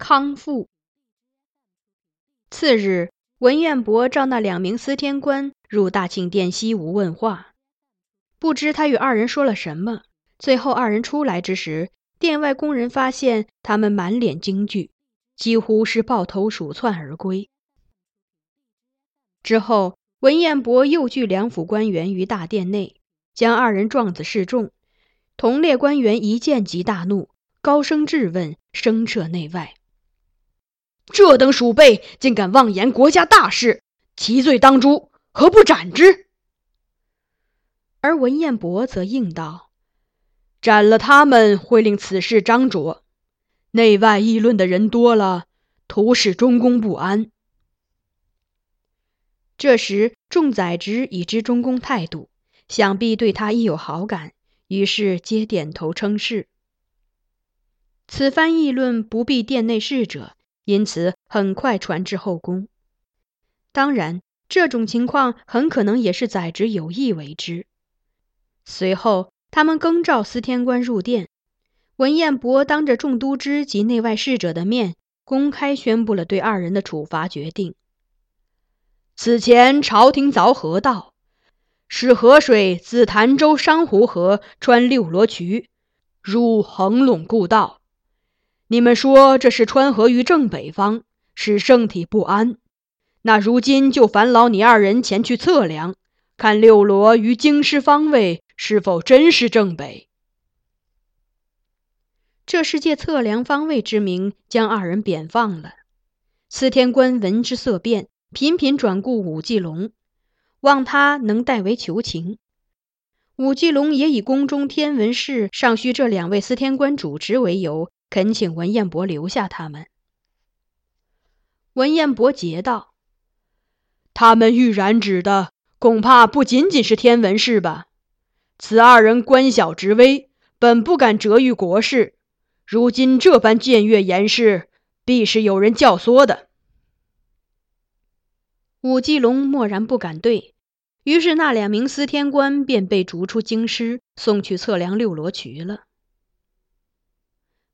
康复。次日，文彦博召那两名司天官入大庆殿西屋问话，不知他与二人说了什么。最后二人出来之时，殿外宫人发现他们满脸惊惧，几乎是抱头鼠窜而归。之后，文彦博又聚两府官员于大殿内，将二人状子示众。同列官员一见即大怒，高声质问，声彻内外。这等鼠辈竟敢妄言国家大事，其罪当诛，何不斩之？而文彦博则应道：“斩了他们，会令此事张卓，内外议论的人多了，徒使中宫不安。”这时，众宰执已知中宫态度，想必对他亦有好感，于是皆点头称是。此番议论不必殿内侍者。因此，很快传至后宫。当然，这种情况很可能也是宰执有意为之。随后，他们更召司天官入殿，文彦博当着众都知及内外侍者的面，公开宣布了对二人的处罚决定。此前，朝廷凿河道，使河水自潭州商湖河穿六罗渠，入横陇故道。你们说这是川河于正北方，使圣体不安。那如今就烦劳你二人前去测量，看六罗于京师方位是否真是正北。这是借测量方位之名将二人贬放了。司天官闻之色变，频频转顾武继龙，望他能代为求情。武继龙也以宫中天文事尚需这两位司天官主持为由。恳请文彦博留下他们。文彦博诘道：“他们欲染指的，恐怕不仅仅是天文事吧？此二人官小职微，本不敢折于国事，如今这般僭越言事，必是有人教唆的。”武继龙默然不敢对，于是那两名司天官便被逐出京师，送去测量六罗渠了。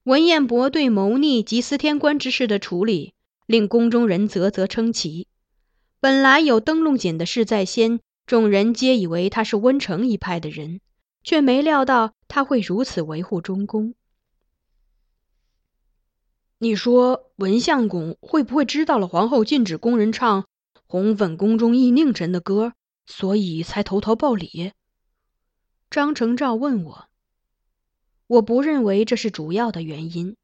文彦博对谋逆及司天官之事的处理，令宫中人啧啧称奇。本来有灯笼锦的事在先，众人皆以为他是温成一派的人，却没料到他会如此维护中宫。你说文相公会不会知道了皇后禁止宫人唱红粉宫中忆佞臣的歌，所以才投桃报李？张成照问我。我不认为这是主要的原因。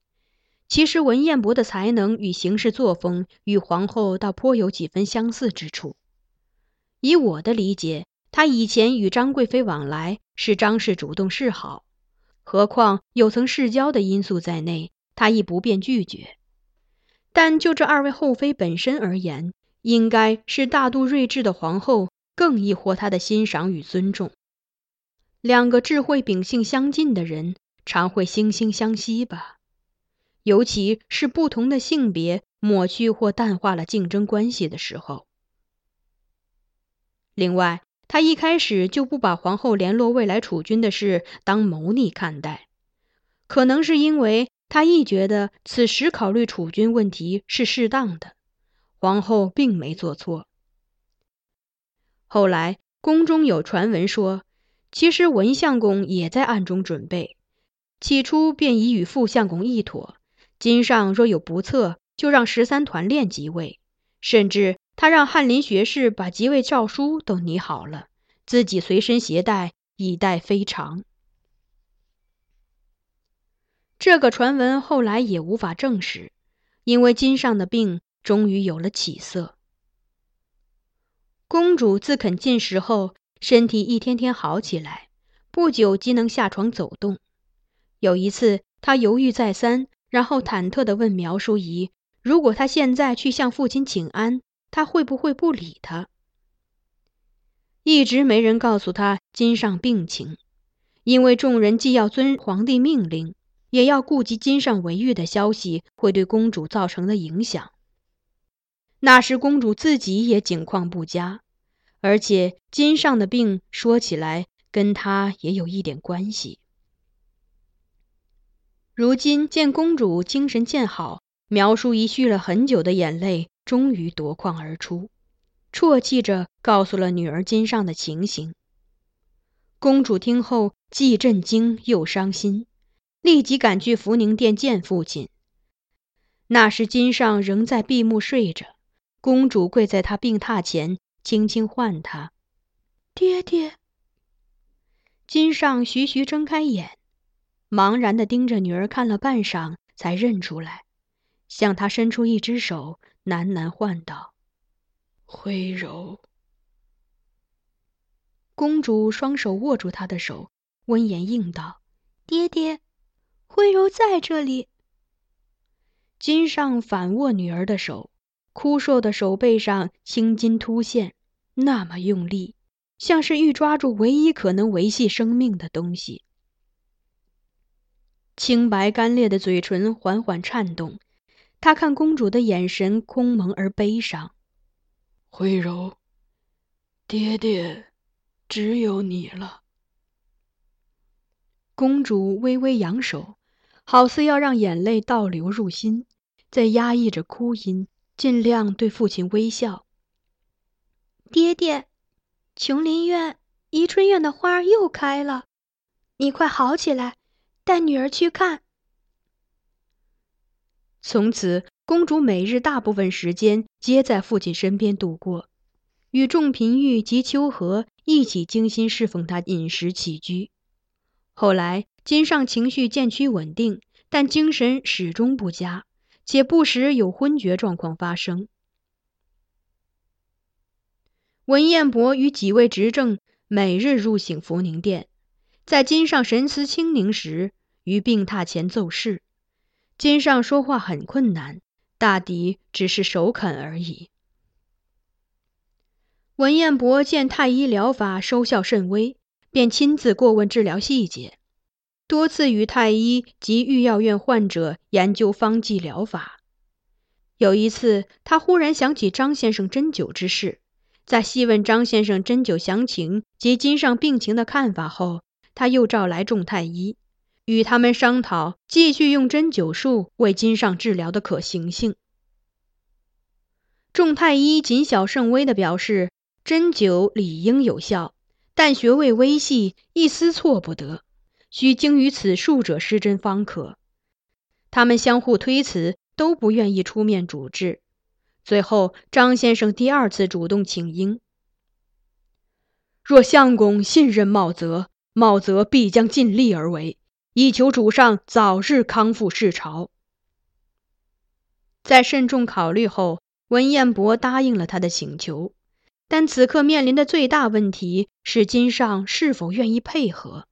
其实文彦博的才能与行事作风与皇后倒颇有几分相似之处。以我的理解，他以前与张贵妃往来是张氏主动示好，何况有曾世交的因素在内，他亦不便拒绝。但就这二位后妃本身而言，应该是大度睿智的皇后更易获他的欣赏与尊重。两个智慧秉性相近的人，常会惺惺相惜吧。尤其是不同的性别抹去或淡化了竞争关系的时候。另外，他一开始就不把皇后联络未来储君的事当谋逆看待，可能是因为他亦觉得此时考虑储君问题是适当的，皇后并没做错。后来宫中有传闻说，其实文相公也在暗中准备，起初便已与副相公议妥。金上若有不测，就让十三团练即位，甚至他让翰林学士把即位诏书都拟好了，自己随身携带，以待非常。这个传闻后来也无法证实，因为金上的病终于有了起色。公主自肯进食后，身体一天天好起来，不久即能下床走动。有一次，他犹豫再三。然后忐忑地问苗淑仪：“如果他现在去向父亲请安，他会不会不理他？”一直没人告诉他金上病情，因为众人既要遵皇帝命令，也要顾及金上为狱的消息会对公主造成的影响。那时公主自己也境况不佳，而且金上的病说起来跟他也有一点关系。如今见公主精神渐好，苗淑仪蓄了很久的眼泪终于夺眶而出，啜泣着告诉了女儿金上的情形。公主听后既震惊又伤心，立即赶去福宁殿见父亲。那时金上仍在闭目睡着，公主跪在他病榻前，轻轻唤他：“爹爹。”金上徐徐睁开眼。茫然地盯着女儿看了半晌，才认出来，向她伸出一只手，喃喃唤道：“徽柔。”公主双手握住他的手，温言应道：“爹爹，徽柔在这里。”金上反握女儿的手，枯瘦的手背上青筋突现，那么用力，像是欲抓住唯一可能维系生命的东西。清白干裂的嘴唇缓缓颤动，他看公主的眼神空蒙而悲伤。徽柔，爹爹，只有你了。公主微微扬手，好似要让眼泪倒流入心，在压抑着哭音，尽量对父亲微笑。爹爹，琼林苑、宜春院的花又开了，你快好起来。带女儿去看。从此，公主每日大部分时间皆在父亲身边度过，与仲嫔玉及秋荷一起精心侍奉她饮食起居。后来，金上情绪渐趋稳定，但精神始终不佳，且不时有昏厥状况发生。文彦博与几位执政每日入省福宁殿。在金上神思清明时，于病榻前奏事。金上说话很困难，大抵只是首肯而已。文彦博见太医疗法收效甚微，便亲自过问治疗细节，多次与太医及御药院患者研究方剂疗法。有一次，他忽然想起张先生针灸之事，在细问张先生针灸详情及金上病情的看法后。他又召来众太医，与他们商讨继续用针灸术为金上治疗的可行性。众太医谨小慎微地表示，针灸理应有效，但穴位微细，一丝错不得，需精于此术者施针方可。他们相互推辞，都不愿意出面主治。最后，张先生第二次主动请缨：若相公信任茂泽。茂泽必将尽力而为，以求主上早日康复世朝。在慎重考虑后，文彦博答应了他的请求，但此刻面临的最大问题是金上是否愿意配合。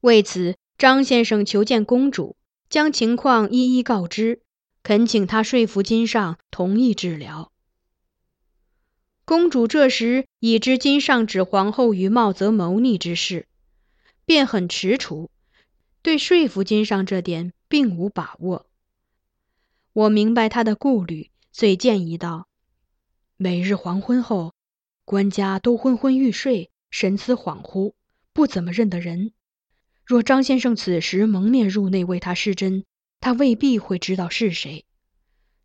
为此，张先生求见公主，将情况一一告知，恳请他说服金上同意治疗。公主这时已知金上指皇后与茂泽谋逆之事，便很踟蹰，对说服金上这点并无把握。我明白他的顾虑，遂建议道：“每日黄昏后，官家都昏昏欲睡，神思恍惚，不怎么认得人。若张先生此时蒙面入内为他施针，他未必会知道是谁。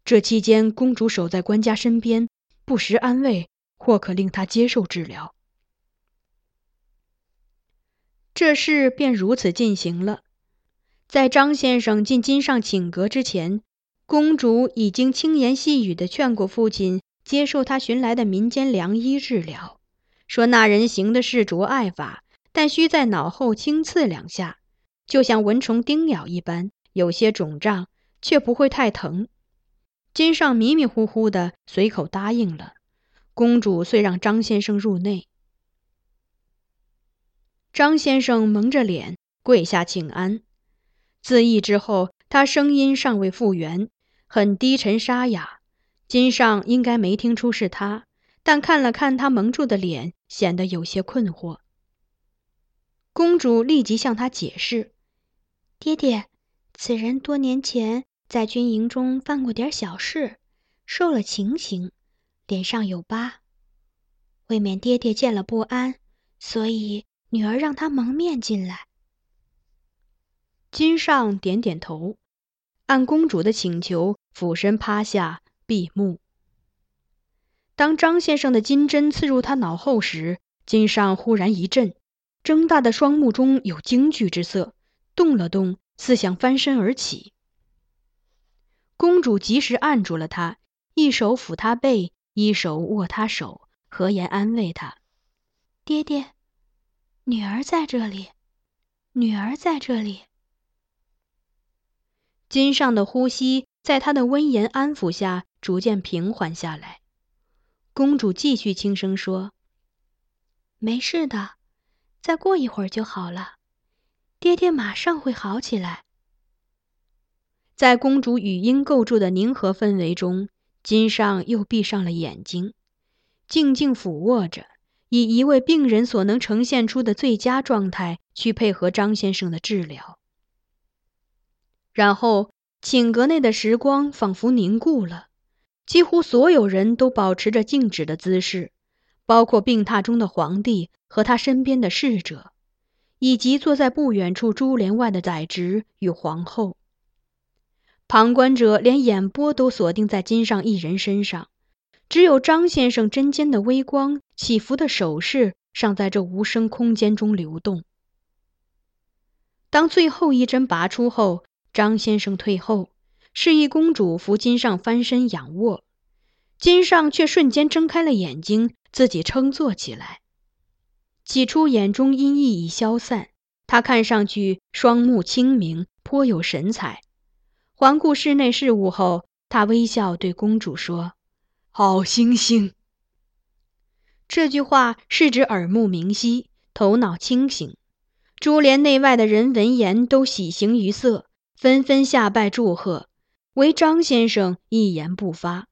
这期间，公主守在官家身边。”不时安慰，或可令他接受治疗。这事便如此进行了。在张先生进金上请阁之前，公主已经轻言细语地劝过父亲接受他寻来的民间良医治疗，说那人行的是着爱法，但需在脑后轻刺两下，就像蚊虫叮咬一般，有些肿胀，却不会太疼。金上迷迷糊糊的，随口答应了。公主遂让张先生入内。张先生蒙着脸跪下请安。自缢之后，他声音尚未复原，很低沉沙哑。金上应该没听出是他，但看了看他蒙住的脸，显得有些困惑。公主立即向他解释：“爹爹，此人多年前……”在军营中犯过点小事，受了情刑，脸上有疤。未免爹爹见了不安，所以女儿让他蒙面进来。金上点点头，按公主的请求俯身趴下闭目。当张先生的金针刺入他脑后时，金上忽然一震，睁大的双目中有惊惧之色，动了动，似想翻身而起。公主及时按住了他，一手抚他背，一手握他手，和颜安慰他：“爹爹，女儿在这里，女儿在这里。”金上的呼吸在他的温言安抚下逐渐平缓下来。公主继续轻声说：“没事的，再过一会儿就好了，爹爹马上会好起来。”在公主语音构筑的宁和氛围中，金上又闭上了眼睛，静静俯卧着，以一位病人所能呈现出的最佳状态去配合张先生的治疗。然后，寝阁内的时光仿佛凝固了，几乎所有人都保持着静止的姿势，包括病榻中的皇帝和他身边的侍者，以及坐在不远处珠帘外的宰执与皇后。旁观者连眼波都锁定在金上一人身上，只有张先生针尖的微光、起伏的手势尚在这无声空间中流动。当最后一针拔出后，张先生退后，示意公主扶金上翻身仰卧，金上却瞬间睁开了眼睛，自己撑坐起来。起初眼中阴翳已消散，他看上去双目清明，颇有神采。环顾室内事物后，他微笑对公主说：“好星星。”这句话是指耳目明晰，头脑清醒。珠帘内外的人闻言都喜形于色，纷纷下拜祝贺，唯张先生一言不发。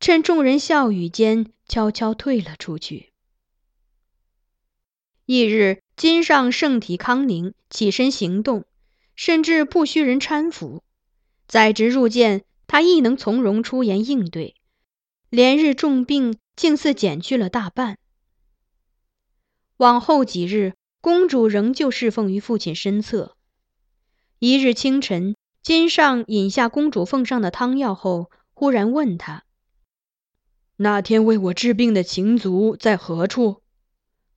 趁众人笑语间，悄悄退了出去。翌日，金上圣体康宁，起身行动，甚至不需人搀扶。载职入见，他亦能从容出言应对，连日重病竟似减去了大半。往后几日，公主仍旧侍奉于父亲身侧。一日清晨，金上饮下公主奉上的汤药后，忽然问他：“那天为我治病的情族在何处？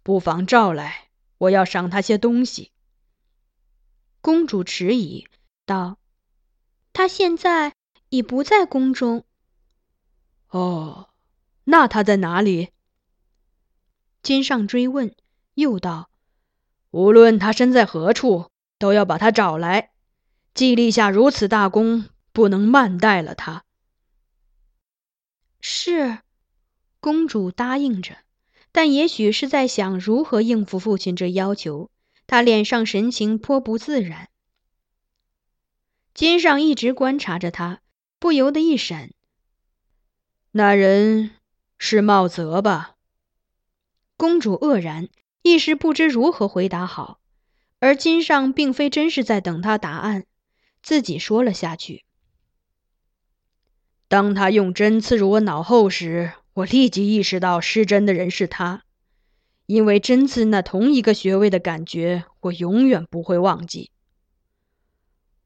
不妨召来，我要赏他些东西。”公主迟疑道。他现在已不在宫中。哦，那他在哪里？金上追问，又道：“无论他身在何处，都要把他找来。既立下如此大功，不能慢待了他。”是，公主答应着，但也许是在想如何应付父亲这要求，她脸上神情颇不自然。金上一直观察着他，不由得一闪。那人是茂泽吧？公主愕然，一时不知如何回答好。而金上并非真是在等他答案，自己说了下去。当他用针刺入我脑后时，我立即意识到施针的人是他，因为针刺那同一个穴位的感觉，我永远不会忘记。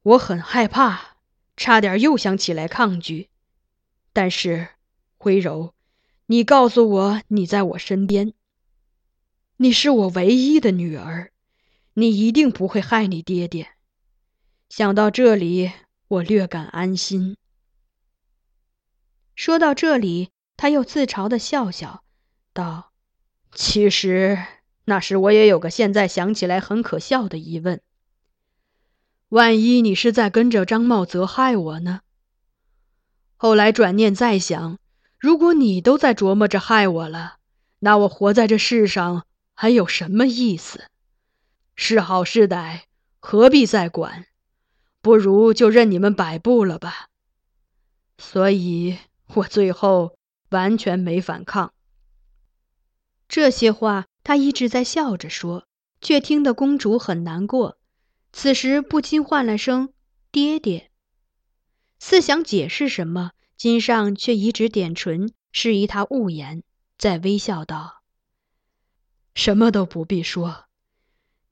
我很害怕，差点又想起来抗拒，但是，灰柔，你告诉我你在我身边，你是我唯一的女儿。你一定不会害你爹爹。想到这里，我略感安心。说到这里，他又自嘲的笑笑，道：“其实那时我也有个现在想起来很可笑的疑问：万一你是在跟着张茂泽害我呢？后来转念再想，如果你都在琢磨着害我了，那我活在这世上还有什么意思？”是好是歹，何必再管？不如就任你们摆布了吧。所以我最后完全没反抗。这些话他一直在笑着说，却听得公主很难过。此时不禁唤了声“爹爹”，似想解释什么，金上却一直点唇，示意他勿言，再微笑道：“什么都不必说。”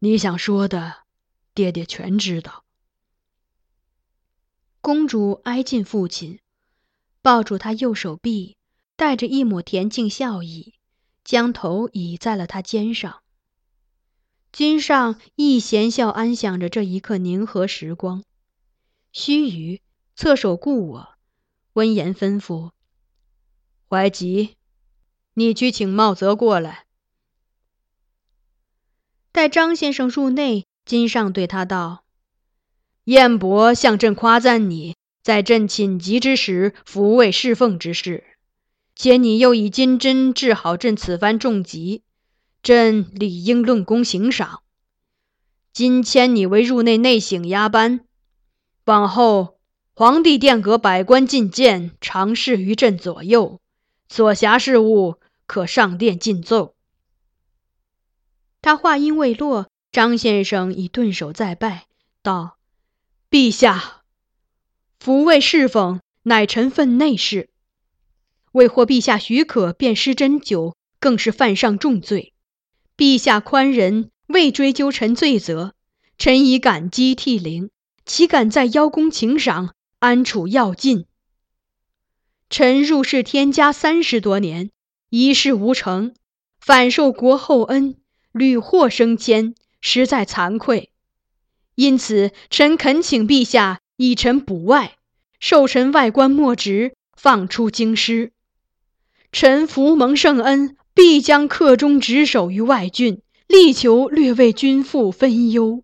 你想说的，爹爹全知道。公主挨近父亲，抱住他右手臂，带着一抹恬静笑意，将头倚在了他肩上。君上亦闲笑安享着这一刻宁和时光。须臾，侧手顾我，温言吩咐：“怀吉，你去请茂泽过来。”待张先生入内，金上对他道：“燕伯向朕夸赞你在朕寝疾之时抚慰侍奉之事，且你又以金针治好朕此番重疾，朕理应论功行赏。今迁你为入内内省押班，往后皇帝殿阁百官觐见，常侍于朕左右，所辖事务可上殿进奏。”他话音未落，张先生已顿首再拜，道：“陛下，抚慰侍奉乃臣分内事，未获陛下许可便施针灸，更是犯上重罪。陛下宽仁，未追究臣罪责，臣已感激涕零，岂敢再邀功请赏，安处要禁？臣入仕天家三十多年，一事无成，反受国厚恩。”屡获升迁，实在惭愧，因此臣恳请陛下以臣补外，授臣外官莫职，放出京师。臣福蒙圣恩，必将恪忠职守于外郡，力求略为君父分忧。